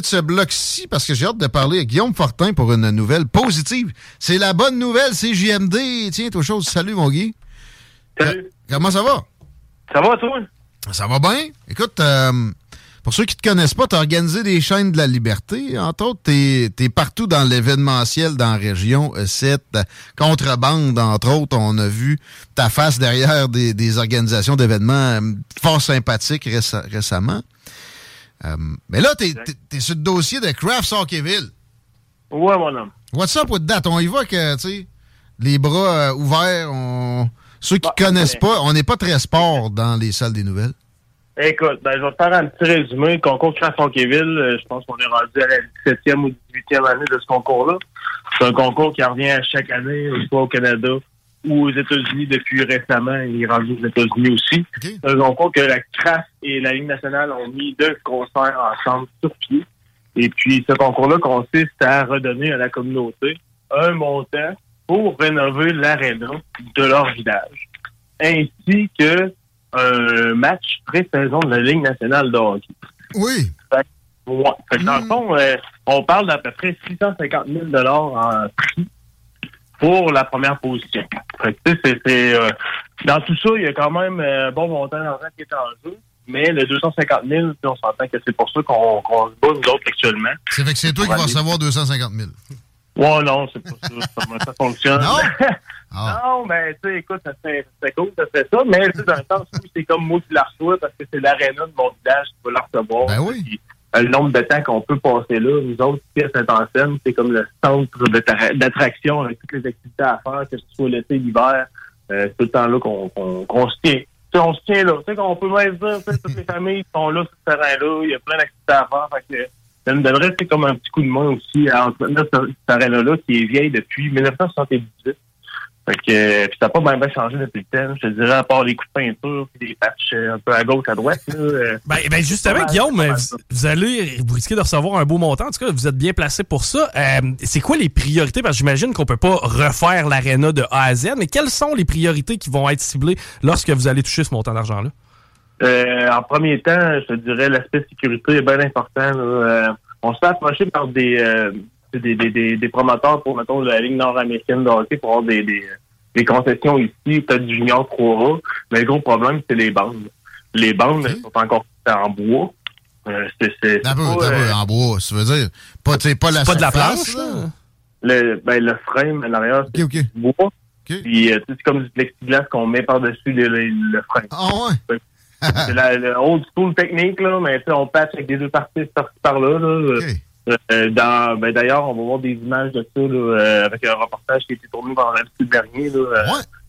Ce bloc-ci, parce que j'ai hâte de parler à Guillaume Fortin pour une nouvelle positive. C'est la bonne nouvelle, c'est JMD. Tiens, toi chose, salut mon Guy. Salut. Euh, comment ça va? Ça va, toi? Ça va bien. Écoute, euh, pour ceux qui te connaissent pas, tu as organisé des chaînes de la liberté. Entre autres, tu es, partout dans l'événementiel dans la région. Euh, cette contrebande, entre autres, on a vu ta face derrière des, organisations d'événements euh, fort sympathiques récemment. Euh, mais là, tu es, sur le dossier de Crafts Hockeyville. Ouais, mon homme. What's up with that? On y va que, tu sais, les bras ouverts, on... ceux qui Bah, connaissent ok. pas, on n'est pas très sport dans les salles des nouvelles. Écoute, ben, je vais te faire un petit résumé. Le concours Craft Fonqueville, euh, je pense qu'on est rendu à la 17e ou 18e année de ce concours-là. C'est un concours qui revient à chaque année, soit au Canada ou aux États-Unis depuis récemment. Il est rendu aux États-Unis aussi. C'est un concours que la CRAF et la Ligue nationale ont mis deux concerts ensemble sur pied. Et puis, ce concours-là consiste à redonner à la communauté un montant pour rénover l'aréna de leur village, ainsi que un match pré-saison de la Ligue nationale de hockey. Oui. Fait, ouais. Fait que dans le fond, euh, on parle d'à peu près 650 000 en prix pour la première position. Fait que, tu sais, c'est- c'est, euh, dans tout ça, il y a quand même euh, bon montant d'argent qui est en jeu. Mais le 250 000, on s'entend que c'est pour ça qu'on qu'on se bat, nous autres, actuellement. C'est fait que c'est toi qui vas recevoir 250 000. Ouais, non, c'est pas ça. Comment ça fonctionne? Non? Non, mais tu sais, écoute, ça serait, ça serait cool, ça serait ça. Mais tu sais, dans le sens où c'est comme moi qui la reçois parce que c'est l'aréna de mon village qui va la recevoir. Ben oui. Puis, le nombre de temps qu'on peut passer là, nous autres, ici à Saint-Anselme, c'est comme le centre d'attraction avec toutes les activités à faire, que ce soit l'été, l'hiver. Euh, tout le temps là qu'on se tient. Tu sais, on se tient là. Tu sais, qu'on peut même dire, toutes les familles sont là sur ce terrain-là. Il y a plein d'activités à faire. Que, ça nous donnerait comme un petit coup de main aussi à entretenir ce- cette arène-là qui est vieille depuis 1978. Fait que, euh, puis ça n'a pas bien, changé depuis le temps. Je te dirais, à part les coups de peinture puis des patchs euh, un peu à gauche, à droite. Là, euh, Ben, ben, justement, Guillaume, vous, vous allez vous risquez de recevoir un beau montant. En tout cas, vous êtes bien placé pour ça. Euh, c'est quoi les priorités? Parce que j'imagine qu'on peut pas refaire l'aréna de A à Z, mais quelles sont les priorités qui vont être ciblées lorsque vous allez toucher ce montant d'argent-là? Euh, en premier temps, je te dirais l'aspect sécurité est bien important. là. Euh, on se fait approcher par des, des, des, des, des promoteurs pour, mettons, la Ligue nord-américaine de hockey pour avoir des, des, des concessions ici, peut-être du junior 3A. Mais le gros problème, c'est les bandes. Les bandes elles sont encore en bois. Euh, c'est, pas, euh, en bois, ça veut dire. Pas, pas la C'est pas de la planche, là. là? le, ben, le frame à l'arrière, c'est OK, OK. du bois. Puis, euh, c'est comme du plexiglas qu'on met par-dessus le, le, le frame. Ah ouais? C'est la, la old school technique, là, mais tu sais, on patch avec des deux parties par-ci par-là. Là. Euh, dans, ben, D'ailleurs, on va voir des images de ça là, euh, avec un reportage qui a été tourné vendredi dernier. Là, euh,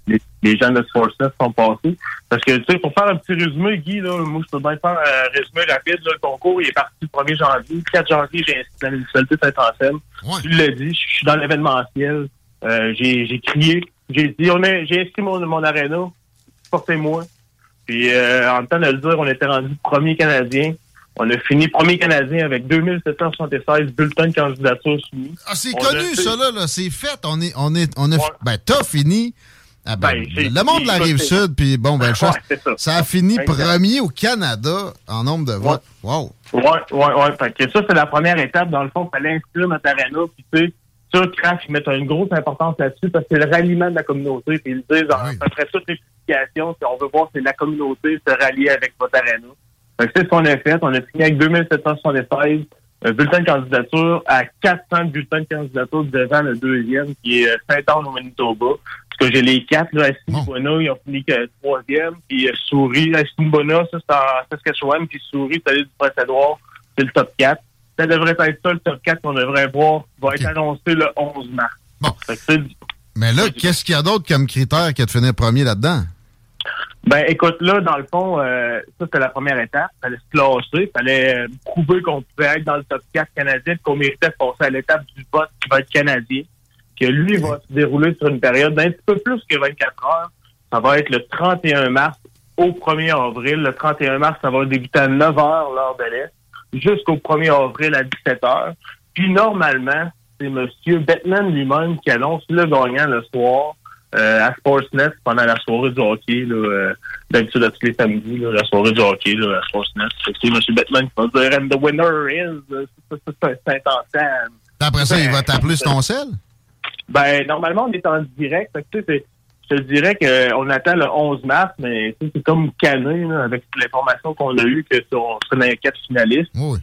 les, les gens de Sportsnet sont passés. Parce que, tu sais, pour faire un petit résumé, Guy, là, moi, je peux bien faire un résumé rapide. Là, le concours il est parti le 1er janvier. Le 4 janvier, j'ai inscrit dans la municipalité Saint-Anselme. Tu l'as dit, je suis dans l'événementiel. Euh, j'ai j'ai crié. J'ai dit, on a- j'ai inscrit mon, mon aréna. Portez-moi. Puis, euh, en temps de le dire, on était rendu premier Canadien. On a fini premier Canadien avec 2776 bulletins de candidature soumis. Ah, c'est On connu, ça, là, là. C'est fait. On est, on est, on a, ben, t'as fini. Ah, ben, Ben, le monde de la fini, rive ça, c'est- sud, puis bon, ben, Ouais, c'est ça. ça a fini premier au Canada en nombre de votes. Wow. Ouais, ouais, ouais. Fait que ça, c'est la première étape. Dans le fond, il fallait inscrire notre arena. Puis, tu sais, ça, Craft, ils mettent une grosse importance là-dessus parce que c'est le ralliement de la communauté. Puis, ils disent, en- après toutes les publications, si on veut voir si la communauté se rallier avec votre arena. C'est ce qu'on a fait. On a fini avec 2776 euh, bulletins de candidature à 400 bulletins de candidature devant le deuxième, qui est euh, Saint-Anne au Manitoba. que j'ai les quatre, là, Assiniboina, ils ont fini que troisième, puis Souris, Assiniboina, ça c'est en Saskatchewan, puis Souris, c'est allé du Prince-Édouard, c'est le top 4. Ça devrait être ça, le top 4 qu'on devrait voir, va être annoncé le 11 mars. Bon. Mais là, qu'est-ce qu'il y a d'autre comme critère qui a de finir premier là-dedans? Ben, écoute, là, dans le fond, euh, ça, c'était la première étape. Il fallait se classer. Il fallait euh, prouver qu'on pouvait être dans le top 4 canadien, qu'on méritait de passer à l'étape du vote qui va être canadien. Que lui va se dérouler sur une période d'un petit peu plus que 24 heures. Ça va être le 31 mars au 1er avril. Le 31 mars, ça va débuter à 9 heures l'heure de l'Est, jusqu'au 1er avril à 17 heures. Puis normalement, c'est M. Bettman lui-même qui annonce le gagnant le soir euh, à Sportsnet pendant la soirée du hockey, là, euh, d'habitude à tous les samedis, là, la soirée du hockey là, à Sportsnet. C'est M. Bettman qui va dire And the winner is Saint-Anselme. Après ça, il va t'appeler sur ton sel? Ben, normalement, on est en direct. tu sais, je te dirais qu'on attend le 11 mars, mais c'est comme cané là, avec l'information qu'on a eue que on serait dans les quatre finalistes. Oui.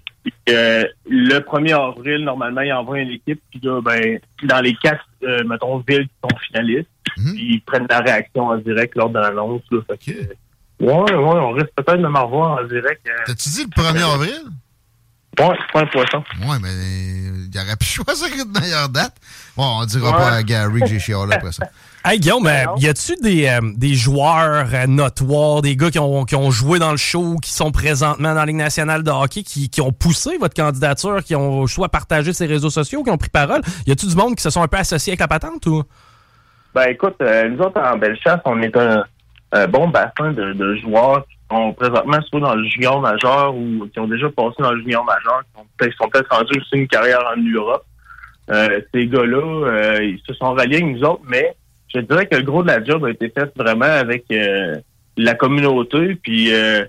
Euh, le 1er avril, normalement, il envoie une équipe, puis là, ben, dans les quatre, euh, mettons, villes qui sont finalistes, mhm. ils prennent la réaction en direct lors de l'annonce. Là, fait que, ouais, ouais, on risque peut-être de me revoir en direct. Euh, T'as-tu dit le 1er avril? Ouais, c'est pas un poisson. Ouais, mais il aurait pu choisir une meilleure date. Bon, on dira pas à Gary que j'ai chialé après ça. Hey Guillaume, y a-tu des, euh, des joueurs euh, notoires, des gars qui ont, qui ont joué dans le show, qui sont présentement dans la Ligue nationale de hockey, qui, qui ont poussé votre candidature, qui ont soit partagé ses réseaux sociaux, qui ont pris parole? Y a-tu du monde qui se sont un peu associés avec la patente ou? Ben écoute, euh, nous autres en Bellechasse, on est un, bon bassin de, de, joueurs qui sont présentement soit dans le junior majeur ou qui ont déjà passé dans le junior majeur, qui sont peut-être rendus aussi une carrière en Europe. ces gars-là, ils se sont ralliés avec nous autres, mais je dirais que le gros de la job a été fait vraiment avec euh, la communauté, puis euh,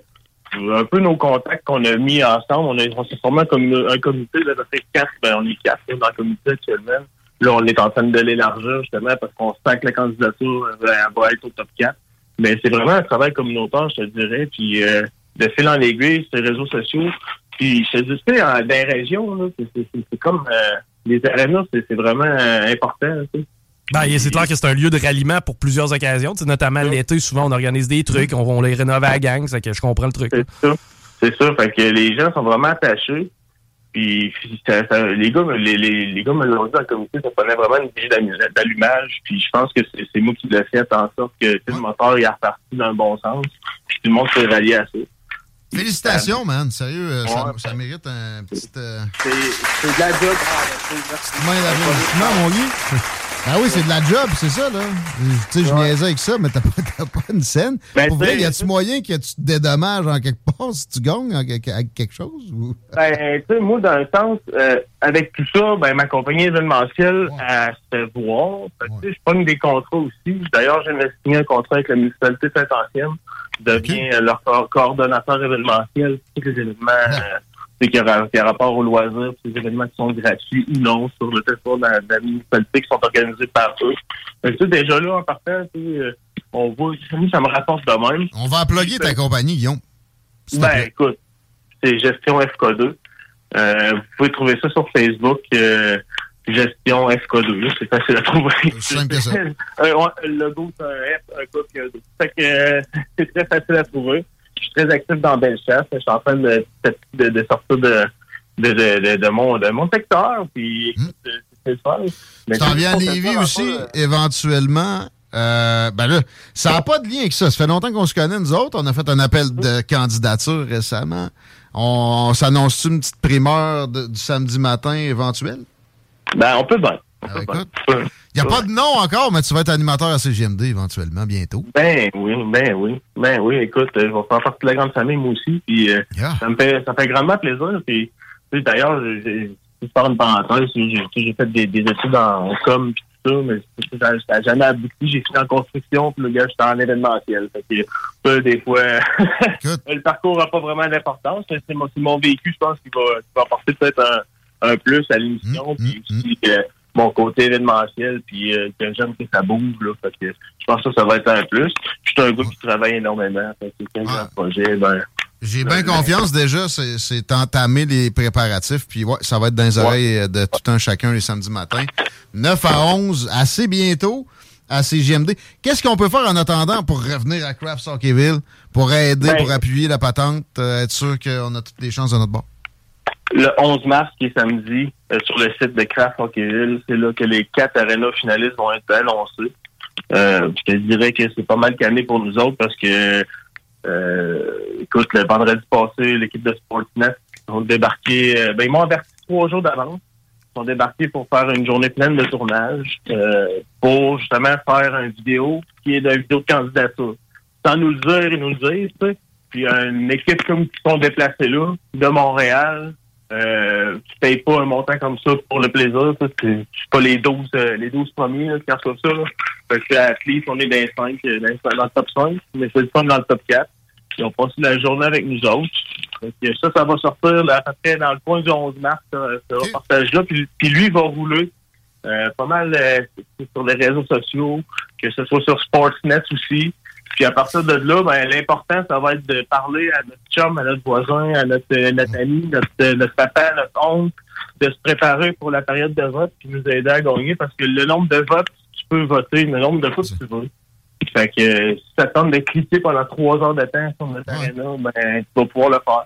un peu nos contacts qu'on a mis ensemble. On, a, on s'est formé un, comité de quatre, ben on est quatre dans le comité actuellement. Là, on est en train de l'élargir justement parce qu'on sent que la candidature euh, va être au top 4. Mais c'est vraiment un travail communautaire, je te dirais, puis de fil en aiguille sur les réseaux sociaux. Puis je te dis, dans les régions, c'est comme les arénas, c'est vraiment important. Ben, c'est clair que c'est un lieu de ralliement pour plusieurs occasions. notamment l'été, souvent, on organise des trucs, on, les rénove à la gang, c'est que je comprends le truc. C'est ça. C'est ça. Fait que les gens sont vraiment attachés. Puis les gars, les, les, les gars me l'ont dit le comité, ça prenait vraiment une bougie d'allumage. Puis je pense que c'est moi qui l'ai fait en sorte que le moteur est reparti dans le bon sens. Puis tout le monde s'est rallié à ça. Félicitations, man. Sérieux, euh, ça, mérite un petit. Euh, c'est de la job. Merci. mon Guy. Ah oui, c'est de la job, c'est ça, là. Tu sais, je niaisais avec ça, mais t'as pas, pas une scène. Ben, Pour vrai, y a-tu moyen que tu te dédommages en quelque part si tu gagnes avec quelque chose? Ou? Ben, tu sais, moi, dans le sens, euh, avec tout ça, ben, ma compagnie événementielle, elle se voit. Tu sais, je prends des contrats aussi. D'ailleurs, j'ai signé un contrat avec la municipalité Saint-Ancienne. Je deviens euh, leur coordonnateur événementiel. Tous les événements... Euh, c'est qu'il y, a rapport aux loisirs, ces événements qui sont gratuits ou non sur le territoire de la, de la municipalité qui sont organisés par eux. Tu sais, déjà là, en partant, euh, on voit, ça me rapporte de même. On va applaudir ta compagnie, Guillaume. Ben, écoute, c'est Gestion FK2. Euh, vous pouvez trouver ça sur Facebook, euh, Gestion FK2. C'est facile à trouver. Ça. le logo, c'est un F, un K, 2 Fait que c'est très facile à trouver suis très actif dans Bellechasse. Je suis en train de, de, de sortir de, mon, de mon secteur. Puis, hmm. c'est fun. Tu t'en viens à Lévis aussi, éventuellement. Euh, ben là, ça n'a pas de lien avec ça. Ça fait longtemps qu'on se connaît, nous autres. On a fait un appel de candidature récemment. On, s'annonce une petite primeur du samedi matin éventuel? Ben, on peut bien. Ah, écoute, il n'y a pas de nom encore, mais tu vas être animateur à CGMD éventuellement, bientôt. Ben oui, ben oui. Ben oui, écoute, je vais faire partie de la grande famille, moi aussi. Puis euh, ça me fait ça fait grandement plaisir. Puis, d'ailleurs, j'ai faire une parenthèse, j'ai fait des, des, études en com puis tout ça, mais ça n'a jamais abouti. J'ai fini en construction, puis le gars, j'étais en événementiel. Fait que ça, des fois, le parcours n'a pas vraiment d'importance. C'est mon, mon, vécu, je pense, qui va, qui va apporter peut-être un, un, plus à l'émission. Puis mmh, mmh. Euh, mon côté événementiel, puis euh, que j'aime que ça bouge. Là, fait que je pense que ça, va être un plus. je suis un gars qui travaille énormément. Fait que ah. projet, ben, j'ai bien confiance déjà, c'est entamer les préparatifs, puis ouais, ça va être dans les oreilles de tout un chacun les samedis matins. 9 à 11, assez bientôt. à CGMD. Qu'est-ce qu'on peut faire en attendant pour revenir à Craft Hockeyville, pour aider, pour appuyer la patente, être sûr qu'on a toutes les chances de notre bord? Le 11 mars, qui est samedi, sur le site de Craft Hockeyville, c'est là que les quatre arénas finalistes vont être annoncés. je te dirais que c'est pas mal calmé pour nous autres parce que écoute, le vendredi passé, l'équipe de Sportsnet ont débarqué, ben ils m'ont averti trois jours d'avance sont débarqués pour faire une journée pleine de tournage euh, pour justement faire une vidéo qui est une vidéo de candidature. Sans nous le dire, ils nous le disent, tu sais. Puis une équipe comme qui sont déplacés là, de Montréal, euh, qui paye pas un montant comme ça pour le plaisir. C'est pas les 12 euh, les 12 premiers là, qui reçoivent ça. Là. Fait que à on est dans les 5, euh, dans, le top 5, mais c'est le fun dans le top 4. Ils ont passé la journée avec nous autres. ça, ça va sortir là, à peu près dans le coin du 11 mars, ce reportage-là. Puis, lui, il va rouler euh, pas mal euh, sur les réseaux sociaux, que ce soit sur Sportsnet aussi. Puis à partir de là, ben, l'important, ça va être de parler à notre chum, à notre voisin, à notre, euh, notre ami, notre, notre papa, notre oncle, de se préparer pour la période de vote, puis nous aider à gagner, parce que le nombre de votes, tu peux voter, le nombre de fois que tu veux. Fait que euh, si ça tente de cliquer pendant trois heures de temps sur notre ouais. ben, tu vas pouvoir le faire.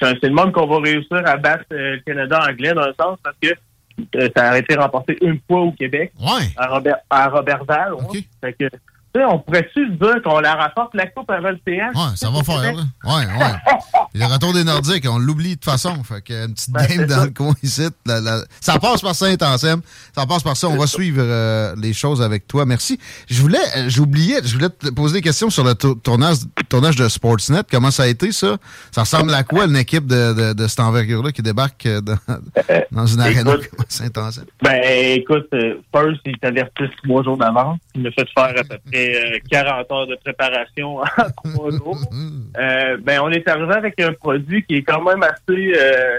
C'est le monde qu'on va réussir à battre euh, le Canada anglais dans un sens parce que euh, ça a été remporté une fois au Québec. À Robert à Robertval. Fait que on pourrait-tu dire qu'on la rapporte la coupe avant le CH? Ouais, ça va faire. Ouais, ouais. le retour des Nordiques, on l'oublie de toute façon. Fait que une petite ben, game dans le coin ici. Ça passe par Saint-Anselme. Ça passe par ça. On va suivre euh, les choses avec toi. Merci. Je voulais, euh, j'oubliais, je voulais te poser des questions sur le tournage, tournage de Sportsnet. Comment ça a été, ça? Ça ressemble à quoi, une équipe de, de, de cette envergure-là qui débarque euh, dans, dans une arène comme Saint-Anselme? Ben, écoute, First, il t'avertissent trois jours d'avance. Il m'a fait faire à peu près 40 heures de préparation en trois jours. Euh, ben, on est arrivé avec un produit qui est quand même assez, euh,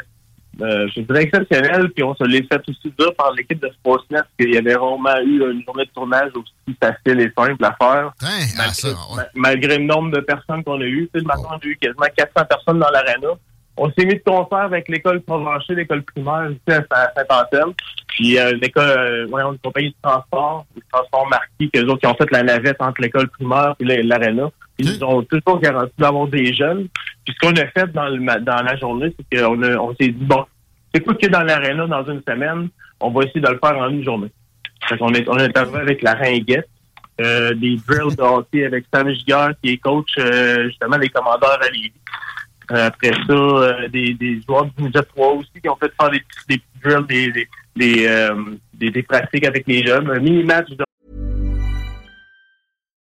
euh, je dirais, exceptionnel. Puis on se l'est fait aussi dire par l'équipe de Sportsnet qu'il y avait vraiment eu une journée de tournage aussi facile et simple à faire. Hein, malgré, le nombre de personnes qu'on a eues. Tu sais, on a eu quasiment 400 personnes dans l'aréna on s'est mis de concert avec l'école Provencher, l'école primaire ici à Saint-Anselme. Puis euh, l'école, euh, une compagnie de transport, de transport marquis, qu'eux autres qui ont fait la navette entre l'école primaire et l'aréna. Ils nous ont toujours garanti d'avoir des jeunes. Puis ce qu'on a fait dans, le, dans la journée, c'est qu'on on s'est dit, bon, c'est quoi qu'il y a dans l'aréna dans une semaine, on va essayer de le faire en une journée. Fait qu'on est, on est arrivé avec la ringuette, euh, des drills de hockey avec Sam Giguère, qui est coach euh, justement des commandeurs à Lévis. Euh, après ça, euh, des, des joueurs du Ninja 3 aussi qui ont fait faire des, drills, des, des, des, euh, des, des pratiques avec les jeunes. Un mini-match.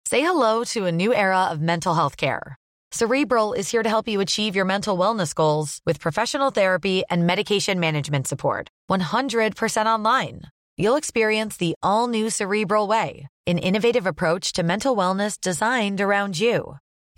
Say hello to a new era of mental health care. Cerebral is here to help you achieve your mental wellness goals with professional therapy and medication management support. 100% online. You'll experience the all-new Cerebral Way, an innovative approach to mental wellness designed around you.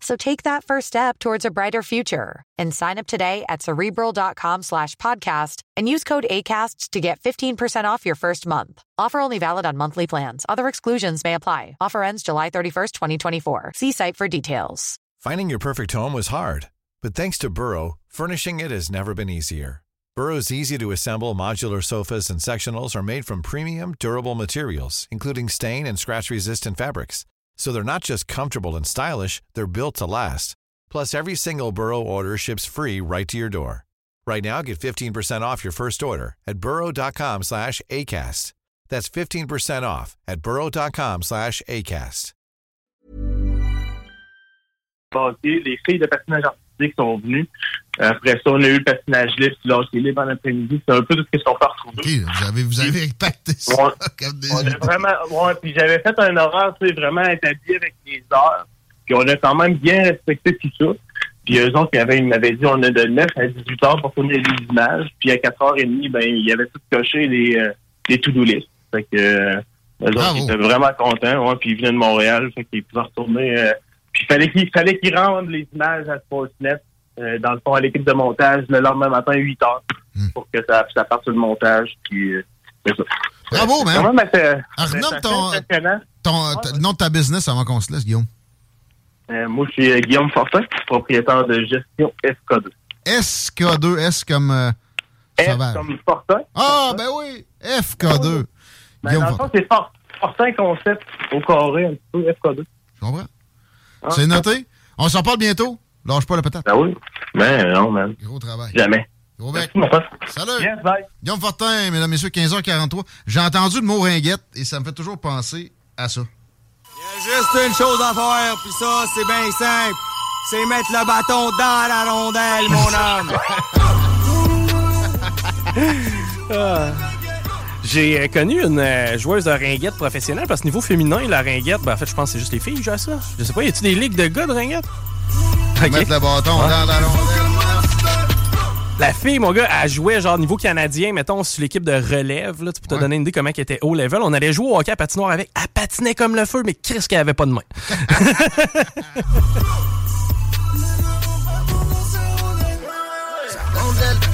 So take that first step towards a brighter future and sign up today at cerebral.com slash podcast and use code ACasts to get 15% off your first month. Offer only valid on monthly plans. Other exclusions may apply. Offer ends July 31st, 2024. See site for details. Finding your perfect home was hard, but thanks to Burrow, furnishing it has never been easier. Burrow's easy to assemble modular sofas and sectionals are made from premium, durable materials, including stain and scratch resistant fabrics. So they're not just comfortable and stylish, they're built to last. Plus, every single Burrow order ships free right to your door. Right now, get 15% off your first order at burrow.com slash ACAST. That's 15% off at burrow.com slash ACAST. Les filles de patinage artistique sont venues. Après ça, on a eu le patinage libre, c'est libre en après-midi. C'est un peu tout ce qu'on peut retrouver. Okay, vous avez, vous avez impacté ça comme des... On a vraiment, ouais, puis j'avais fait un horaire, tu sais, vraiment établi avec les heures. Puis on a quand même bien respecté tout ça. Puis eux autres, ils m'avaient dit, on a de 9 à 18 heures pour tourner les images. Puis à 4h30, ben, il y avait tout coché les, euh, les to-do list. Fait que, euh, eux autres, ils étaient vraiment contents, ouais, puis ils venaient de Montréal. Fait qu'ils pouvaient retourner, euh, puis il fallait qu'ils, fallait qu'ils rendent les images à Sportsnet euh, dans le fond, à l'équipe de montage le lendemain matin à 8 heures. hmm. pour que ça, ça parte sur le montage. Puis, euh, Bravo, man. Même, Alors, ton, ton, le nom de ta business avant qu'on se laisse, Guillaume. Euh, moi, je suis euh, Guillaume Fortin, propriétaire de gestion SK2. SK2, S comme euh, F comme Fortin. Ah, ben oui, FK2. Ben, Guillaume dans c'est Fortin Concept au carré, un petit peu, FK2. Je comprends. Ah. c'est noté. On s'en parle bientôt. Lâche pas la patate. Ben oui. Ben non, man. Gros travail. Jamais. Gros bec. Salut. Yes, bye. Guillaume Fortin, mesdames, messieurs, 15h43. J'ai entendu le mot ringuette et ça me fait toujours penser à ça. Il y a juste une chose à faire, puis ça, c'est bien simple. C'est mettre le bâton dans la rondelle, mon homme. J'ai euh, connu une euh, joueuse de ringuette professionnelle parce que niveau féminin, la ringuette, ben, en fait, je pense que c'est juste les filles qui jouent à ça. Je sais pas, y a-tu des ligues de gars de ringuette? Mettre le bâton dans la rondelle. La fille, mon gars, elle jouait genre niveau canadien, mettons, sur l'équipe de relève. Là, tu peux te donner une idée comment elle était haut level. On allait jouer au hockey à patinoire avec. Elle patinait comme le feu, mais qu'est-ce qu'elle avait pas de main?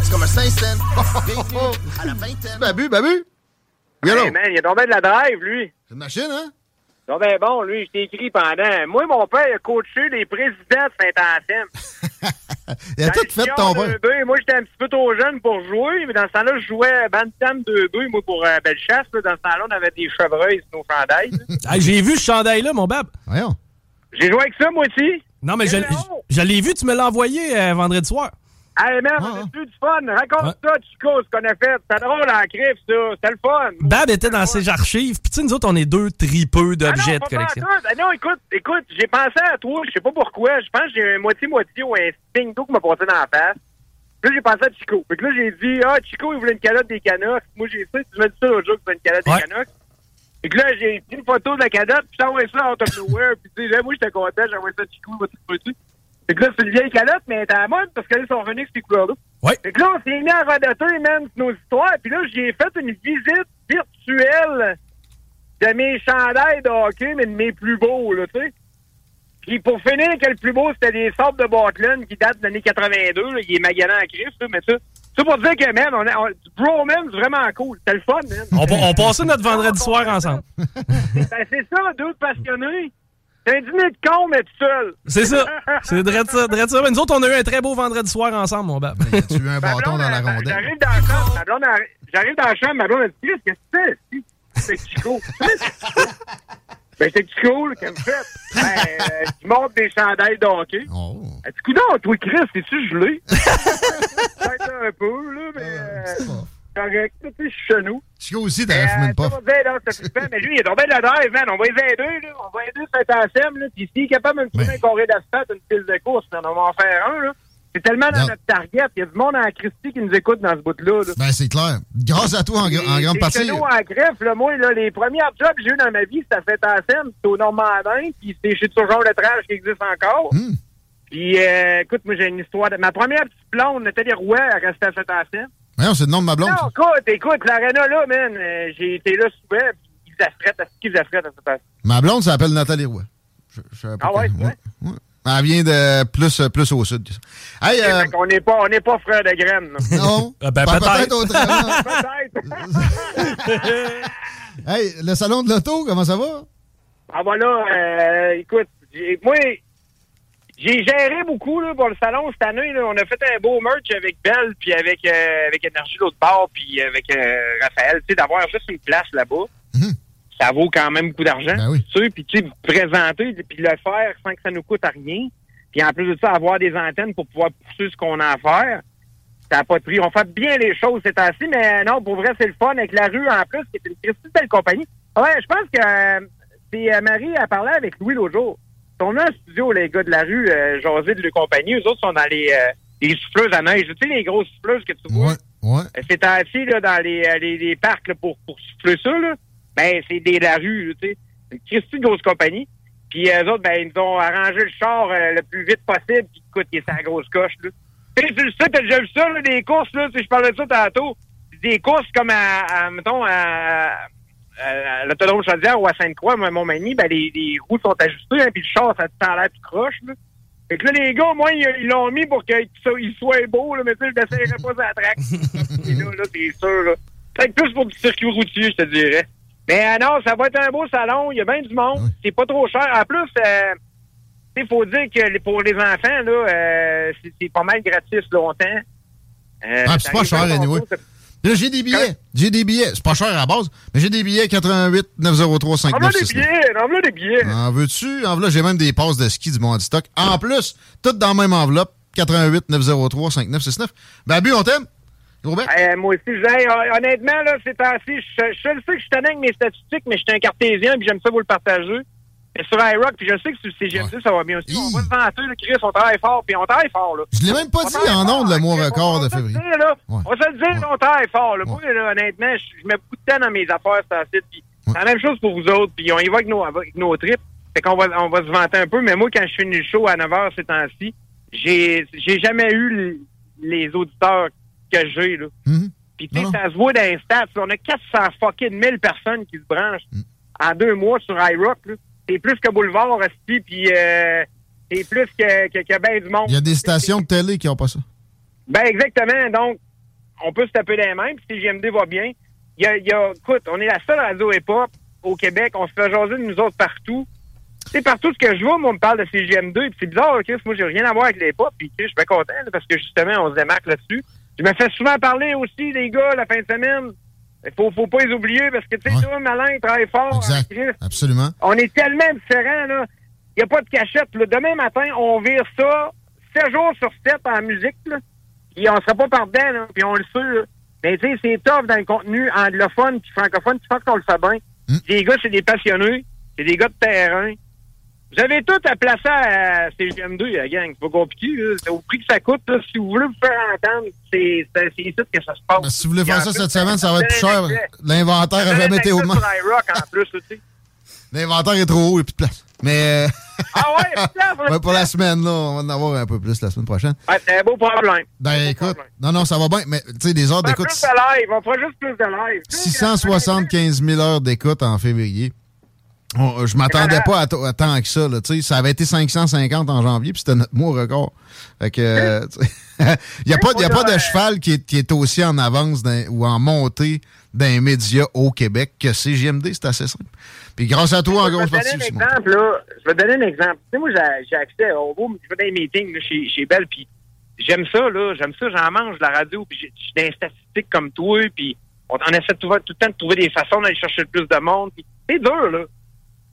C'est comme un Babu, babu. Hey, man, il a tombé de la drive, lui. C'est une machine, hein? Non, ben bon, lui, je t'ai écrit pendant. Moi, mon père a coaché les présidents de Saint-Anselme. il a tout fait ton père. Moi, j'étais un petit peu trop jeune pour jouer, mais dans ce temps-là, je jouais Bantam 2-2, moi, pour euh, Bellechasse. Dans ce temps-là, on avait des chevreuils sur nos chandails. J'ai vu ce chandail-là, mon bab. Voyons. J'ai joué avec ça, moi aussi. Non, mais je, je l'ai vu, tu me l'as envoyé euh, vendredi soir. Hey, man, on a plus du fun. Raconte ça, Chico, ce qu'on a fait. C'était drôle en crif, ça. C'était le fun. Bab était dans ses archives. Puis, tu sais, nous autres, on est deux tripeux d'objets de collection. Ah non, écoute, écoute, j'ai pensé à toi. Je sais pas pourquoi. Je pense que j'ai un moitié-moitié ou un sting d'eau qui m'a passé dans la face. Puis là, j'ai pensé à Chico. Puis là, j'ai dit, ah, Chico, il voulait une calotte des Canucks. Moi, j'ai fait, tu m'as dit ça l'autre jour que tu une calotte des Canucks. Et que là, j'ai pris une photo de la calotte, puis j'ai envoyé ça out of nowhere. Puis, tu sais, là, moi, j'étais content, j'ai envoyé ça à Chico, il va tout Fait que là, c'est une vieille calotte, mais elle était à la mode parce qu'elles sont revenues avec ces couleurs-là. Ouais. Fait que là, on s'est mis à radoter, même nos histoires. Puis là, j'ai fait une visite virtuelle de mes chandails de hockey, mais de mes plus beaux, là, tu sais. Puis pour finir, que le plus beau, c'était des sortes de Bartland qui datent de l'année 82. Là. Il est magalant à Christ, là, mais ça... C'est pour dire que, man, on a, on, bromance, vraiment cool. C'était le fun, man. On, on passait notre vendredi soir ensemble. ben, c'est ça, deux passionnés. C'est un dîner de con, mais tout seul. C'est ça. C'est drette ça, drette ça. Mais nous autres, on a eu un très beau vendredi soir ensemble, mon bab. tu as eu un bâton dans la rondelle. J'arrive dans la chambre, ma blonde, j'arrive dans la chambre, ma blonde, elle dit, qu'est-ce que c'est? C'est Chico. ben, c'est Chico, là, qu'elle me fait. Ben, euh, tu montes des chandails de hockey. Oh. Elle dit, coudonc, toi, Chris, c'est-tu gelé? Peut-être un peu, là, mais... Euh, correct. Tu je suis chez nous. Chico aussi, t'as fumé une puff. Mais lui, il est tombé de la drive, man. On va les aider, là. On va aider cet ASM, là. Puis s'il est capable de me trouver un carré d'asphalte, une pile de course, on va en faire un, là. C'est tellement dans notre target. Il y a du monde en Christie qui nous écoute dans ce bout-là. Là. Ben, c'est clair. Grâce à toi, en, en grande partie. Chez nous, en greffe, là, moi, là, les premiers jobs que j'ai eu dans ma vie, c'était fait ASM, c'était au Normandin, puis c'était chez toujours le trash qui existe encore. Hmm. Puis, euh, écoute, moi, j'ai une histoire de... Ma première petite blonde, Nathalie Rouet, elle restait à cette ASM. Non, c'est le nom de ma blonde. Non, écoute, écoute, l'aréna là, man, euh, j'ai été là souvent, puis ils affrètent, qu'ils affrètent à cette place. Ma blonde s'appelle Nathalie Roy. Je, je ah ouais, ouais. ouais. Elle vient de plus, plus au sud. Hey, euh... on n'est pas, on pas frères de graines. Non. Ah, ben, peut-être. Peut autrement. peut-être. hey, le salon de l'auto, comment ça va? Ah, voilà, euh, écoute, moi, j'ai géré beaucoup là, pour le salon cette année. Là. On a fait un beau merch avec Belle, puis avec, euh, avec Énergie l'autre part, puis avec euh, Raphaël. Tu sais, d'avoir juste une place là-bas, mhm. ça vaut quand même beaucoup d'argent. Ben oui. Tu sais, puis tu sais, présenter, puis le faire sans que ça nous coûte rien. Puis en plus de ça, avoir des antennes pour pouvoir pousser ce qu'on a à faire. Ça n'a pas de prix. On fait bien les choses c'est ainsi, mais non, pour vrai, c'est le fun avec la rue en plus, qui est une Christie belle compagnie. Ouais, je pense que euh, c'est Marie a parlé avec Louis l'autre jour on a un studio, les gars de la rue, euh, José de la compagnie, eux autres sont dans les, euh, les souffleuses à neige. Tu sais, les grosses souffleuses que tu vois? Ouais, euh, C'est assis là, dans les, les, les parcs là, pour, pour souffler ça. Là. Ben, c'est des la rue, tu sais. Une Christie grosse compagnie. Puis eux autres, ben, ils nous ont arrangé le char le plus vite possible. Puis écoute, il est sa grosse coche. Là. Tu sais, tu le sais, t'as déjà vu ça, là, des courses, là, si je parlais de ça tantôt. Des courses comme à, à mettons, à euh, l'autodrome Chaudière ou à Sainte-Croix, Montmagny, ben, les, les roues sont ajustées, hein, puis le char, ça te l'air tout croche, là. Fait que là, les gars, moi, ils l'ont mis pour qu'il soit beau, là, mais tu sais, je n'essayerais pas ça traque. Et là, là, c'est sûr, là. Que plus pour du circuit routier, je te dirais. Mais euh, non, ça va être un beau salon. Il y a bien du monde. C'est pas trop cher. En plus, euh, il faut dire que pour les enfants, là, euh, c'est pas mal gratis longtemps. Euh, ah, c'est pas cher, anyway. Là, j'ai des billets. J'ai des billets. C'est pas cher à la base, mais j'ai des billets 88 903 5969. En des billets, des billets. En veux-tu? En j'ai même des passes de ski du monde stock. En plus, toutes dans la même enveloppe. 88 903 5969. Babu, on t'aime? Euh, moi aussi, je honnêtement, là, c'est ainsi. Je, je, sais que je suis avec mes statistiques, mais je suis un cartésien puis j'aime ça vous le partager. Mais sur iRock, puis je sais que sur ouais. ça va bien aussi. On va se vanter, là, Chris, on travaille fort, puis on travaille fort, là. Je l'ai même pas dit en ondes, le mois record de février. On va se le dire, on travaille fort, là. Moi, là, honnêtement, je, mets beaucoup de temps dans mes affaires, c'est puis c'est la même chose pour vous autres, puis on y va avec nos, avec nos trips. Fait qu'on va, on va se vanter un peu, mais moi, quand je finis le show à 9h ces temps-ci, j'ai, j'ai jamais eu les auditeurs que j'ai, là. Mm-hmm. Puis, tu sais, ça se voit dans les stats. On a 400 fucking 1000 personnes qui se branchent mm. en deux mois sur iRock, là c'est plus que Boulevard, Resti, puis euh, c'est plus que, que, que ben du monde. Il y a des stations de télé qui n'ont pas ça. Ben exactement. Donc, on peut se taper les mains, puis si GMD va bien. Il y a, y a, écoute, on est la seule radio hip-hop au Québec. On se fait jaser de nous autres partout. C'est partout ce que je vois, moi, on me parle de CGM2, puis c'est bizarre, Chris, moi, j'ai rien à voir avec les pop, puis je suis bien content, parce que justement, on se démarque là-dessus. Je me fais souvent parler aussi, les gars, la fin de semaine. Il faut, faut pas les oublier parce que, tu sais, ouais. toi, Malin, il travaille fort. Exact. Absolument. On est tellement différents, là. Il n'y a pas de cachette. Là. Demain matin, on vire ça 7 jours sur 7 en musique, là. Puis on sera pas par dedans, là. Puis on le sait, là. Mais tu sais, c'est top dans le contenu anglophone puis francophone. Tu penses qu'on le fait bien? Hmm. Les gars, c'est des passionnés. C'est des gars de terrain. Vous avez tout à placer à CGM2, la gang. C'est pas compliqué. Là. Au prix que ça coûte, là, si vous voulez vous faire entendre, c'est ici que ça se passe. Ben, si vous voulez faire ça cette semaine, ça va être plus cher. L'inventaire n'a jamais été en plus, L'inventaire est trop haut et plus de place. Mais. ah ouais, place, ouais, pour la semaine, là, on va en avoir un peu plus la semaine prochaine. Ouais, c'est un beau problème. Ben écoute, non, non, ça va bien, mais tu sais, des heures d'écoute. plus de live, on fera juste plus de live. 675 000 heures d'écoute en février. On, je m'attendais pas à, à, tant que ça. Là, ça avait été 550 en janvier, puis c'était notre mois record. Fait que, il n'y a, pas, y a pas de cheval qui est, qui est aussi en avance ou en montée d'un média au Québec que CGMD, c'est assez simple. Puis grâce à toi, en grosse partie. Je vais te donner un exemple. Tu sais, moi, j'ai accès au je vais dans les meetings là, chez, chez Belle, puis j'aime ça, là. J'aime ça, j'en mange de la radio, puis j'ai des statistiques comme toi, puis on, on essaie tout, tout le temps de trouver des façons d'aller chercher le plus de monde. C'est dur, là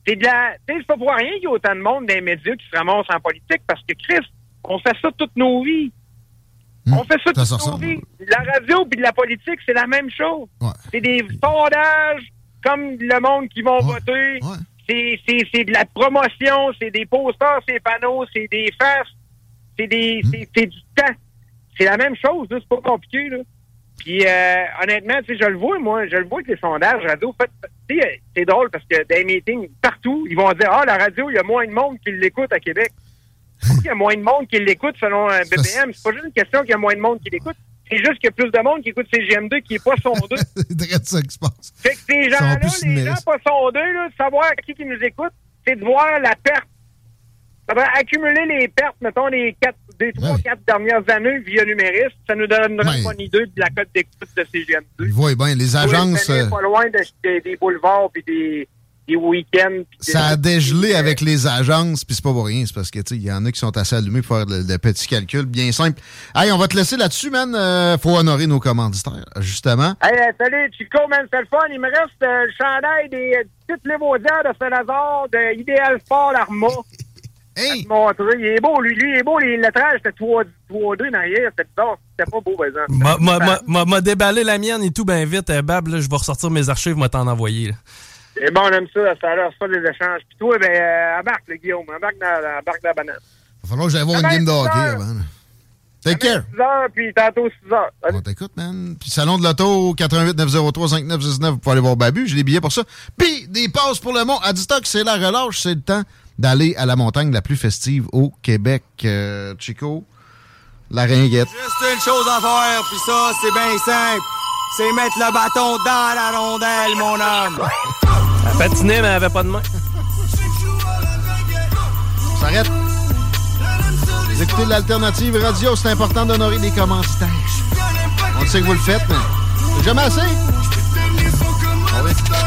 c'est de la. C'est pas pour rien qu'il y a autant de monde dans les médias qui se ramassent en politique parce que Chris, on fait ça toutes nos vies. Mmh, on fait ça toute nos vies. La radio puis la politique, c'est la même chose. Ouais. C'est des sondages comme le monde qui vont ouais. voter. Ouais. C'est de la promotion, c'est des posters, c'est des panneaux, c'est des faces, c'est des mmh. c'est du temps. C'est la même chose, c'est pas compliqué. Là. Puis euh, honnêtement, tu sais, je le vois, moi, je le vois avec les sondages radio. C'est drôle parce que dans les meetings, partout, ils vont dire Ah, la radio, il y a moins de monde qui l'écoute à Québec. Il y a moins de monde qui l'écoute selon un BBM. C'est pas juste une question qu'il y a moins de monde qui l'écoute. C'est juste qu'il y a plus de monde qui écoute CGM2 qui n'est pas sondé. c'est ça qui se passe. Fait que ces gens-là, les gens pas sondés, là, de savoir qui qui nous écoute, c'est de voir la perte. Ça va accumuler les pertes, mettons, les quatre, des trois, ouais. quatre dernières années via numériste. Ça nous donnerait ouais. une idée de la cote d'écoute de CGM2. Oui, bien, les agences. Euh... Pas loin de, de, des boulevards puis des, des week-ends. Ça a dégelé avec les agences, puis c'est pas pour rien. C'est parce que, tu sais, il y en a qui sont assez allumés pour faire le, le petit calcul bien simple. Hey, on va te laisser là-dessus, man. Euh, faut honorer nos commanditaires, justement. Hey, euh, salut, Chico, man, c'est le fun. Il me reste euh, le chandail des petites lévaudières de Saint-Lazare, de Idéal Sport Arma. Hey. Montrer. Il est beau, lui. Lui, il est beau. Les lettrages, c'était 3-2 derrière. C'était bizarre. C'était pas beau, par exemple. M'a déballé la mienne et tout, ben vite. Euh, Bab, là, je vais ressortir mes archives, moi t'en envoyer. Et bon, on aime ça. Ça a l'air pas des échanges. Puis toi, ben, euh, embarque, le Guillaume. Embarque dans, dans, embarque dans la banane. Il va falloir que j'aille voir une game de hockey avant. Take care. 6 heures, puis tantôt 6 heures. On t'écoute, man. Puis Salon de l'Auto, 88 903 5919, vous pouvez aller voir Babu. J'ai des billets pour ça. Puis des passes pour le mont. À stock, c'est la relâche, c'est le temps d'aller à la montagne la plus festive au Québec. Euh, Chico, la ringuette. Juste une chose à faire, puis ça, c'est bien simple. C'est mettre le bâton dans la rondelle, mon homme. Elle patinait, mais elle avait pas de main. S'arrête. Vous écoutez l'alternative radio, c'est important d'honorer des commanditaires. On sait que vous le faites, mais c'est jamais assez. Ah.